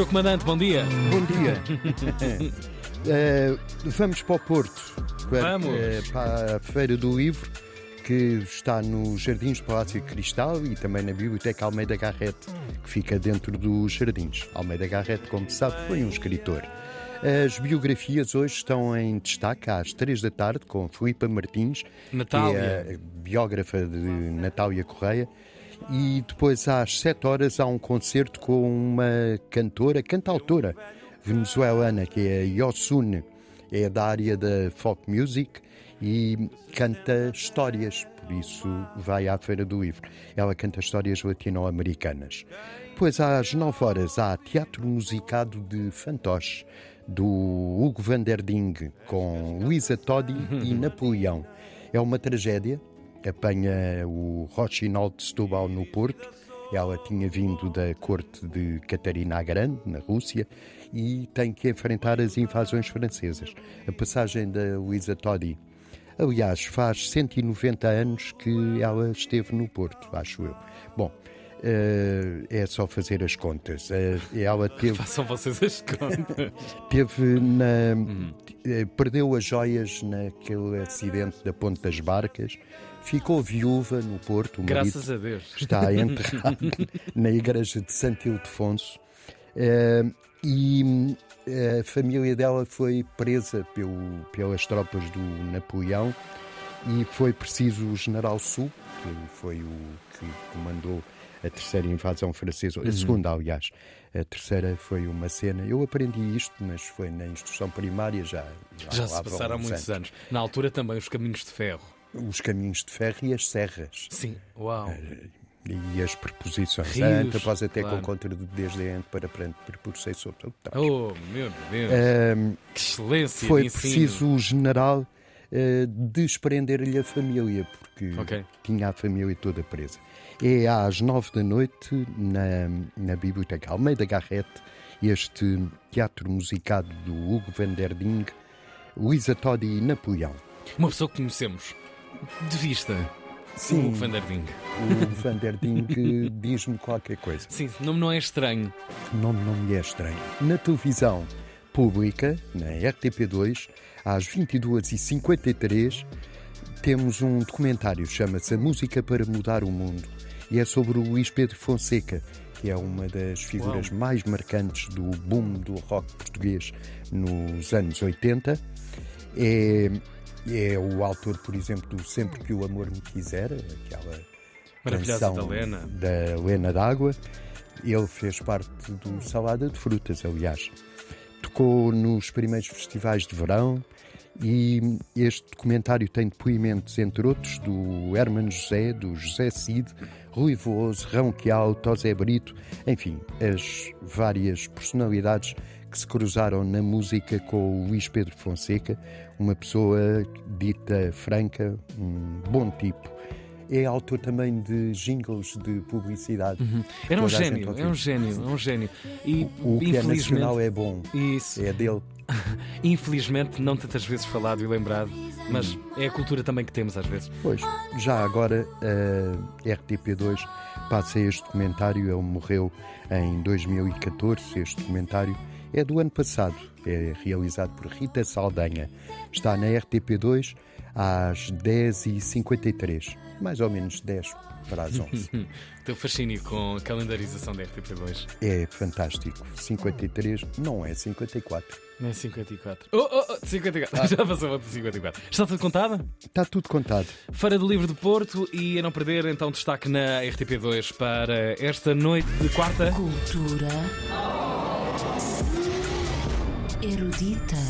Sr. Comandante, bom dia. Bom dia. Eh, vamos para o Porto. para- Vamos. eh, para a Feira do Livro, que está nos Jardins Palácio Cristal e também na Biblioteca Almeida Garrett, que fica dentro dos Jardins. Almeida Garrett, como se sabe, foi um escritor. As biografias hoje estão em destaque às três da tarde com Filipa Martins, Natália. que é a biógrafa de Natália Correia. E depois às 7 horas há um concerto com uma cantora, cantautora venezuelana, que é a Yosune, é da área da folk music e canta histórias, por isso vai à Feira do Livro. Ela canta histórias latino-americanas. Depois às 9 horas há teatro musicado de fantoche do Hugo van der Ding com Luísa Todi e Napoleão. É uma tragédia, apanha o Rochinol de Setúbal no Porto. Ela tinha vindo da corte de Catarina a Grande, na Rússia, e tem que enfrentar as invasões francesas. A passagem da Luísa Todi. Aliás, faz 190 anos que ela esteve no Porto, acho eu. Bom, eh, é só fazer as contas. Eh, ela teve Façam vocês as contas. teve na, eh, perdeu as joias naquele acidente da Ponte das Barcas, ficou viúva no Porto, Graças a Deus. está enterrado na igreja de Santo Ildefonso e a família dela foi presa pelo- pelas tropas do Napoleão e foi preciso o general Sul, que foi o que comandou a terceira invasão francesa, a segunda, aliás. A terceira foi uma cena. Eu aprendi isto, mas foi na instrução primária já. Já lá se passaram uns muitos anos. Na altura também os caminhos de ferro. Os caminhos de ferro e as serras. Sim, uau. E as preposições. Rios, Anta, após até claro. com contra de desde ante para frente, preposição sobre. Oh, meu Deus. Ahm, Que excelência foi preciso o general eh, desprender-lhe a família, porque Ok. tinha a família toda presa. É às nove da noite, na, na Biblioteca Almeida Garrett, este teatro musicado do Hugo van der Ding, Luísa Todi e Napoleão. Uma pessoa que conhecemos de vista. Sim. O Hugo van der Ding. O van der Ding diz-me qualquer coisa. Sim, o nome não é estranho. O nome não me é estranho. Na televisão pública, na RTP2, às 22h53, temos um documentário, chama-se A Música para Mudar o Mundo, e é sobre o Luís Pedro Fonseca, que é uma das figuras Uau. mais marcantes do boom do rock português nos anos 80. É, é o autor, por exemplo, do Sempre que o Amor Me Quiser, aquela Maravilhosa da Lena. da Lena d'Água. Ele fez parte do Salada de Frutas, aliás. Tocou nos primeiros festivais de verão e este documentário tem depoimentos, entre outros, do Hermano José, do José Cid, Rui Veloso, Rão Quial, Tosé Brito, enfim, as várias personalidades que se cruzaram na música com o Luís Pedro Fonseca, uma pessoa dita franca, um bom tipo. É autor também de jingles de publicidade. Era um Toda a gente gênio, é um gênio, é um gênio. E O que é nacional é bom. Isso. É dele. Infelizmente, não tantas vezes falado e lembrado, mas é a cultura também que temos às vezes. Pois, já agora a RTP2 passa este documentário. Ele morreu em 2014. Este documentário é do ano passado. É realizado por Rita Saldanha. Está na RTP2 às 10h53. Mais ou menos 10 para as 11. Teu fascínio com a calendarização da RTP2. é fantástico. 53 não é 54. Não é 54. Oh, oh, oh 54. Já passou outra 54. Está tudo contado? Está tudo contado. Feira do Livro do Porto e a não perder, então, destaque na RTP2 para esta noite de quarta. Cultura erudita.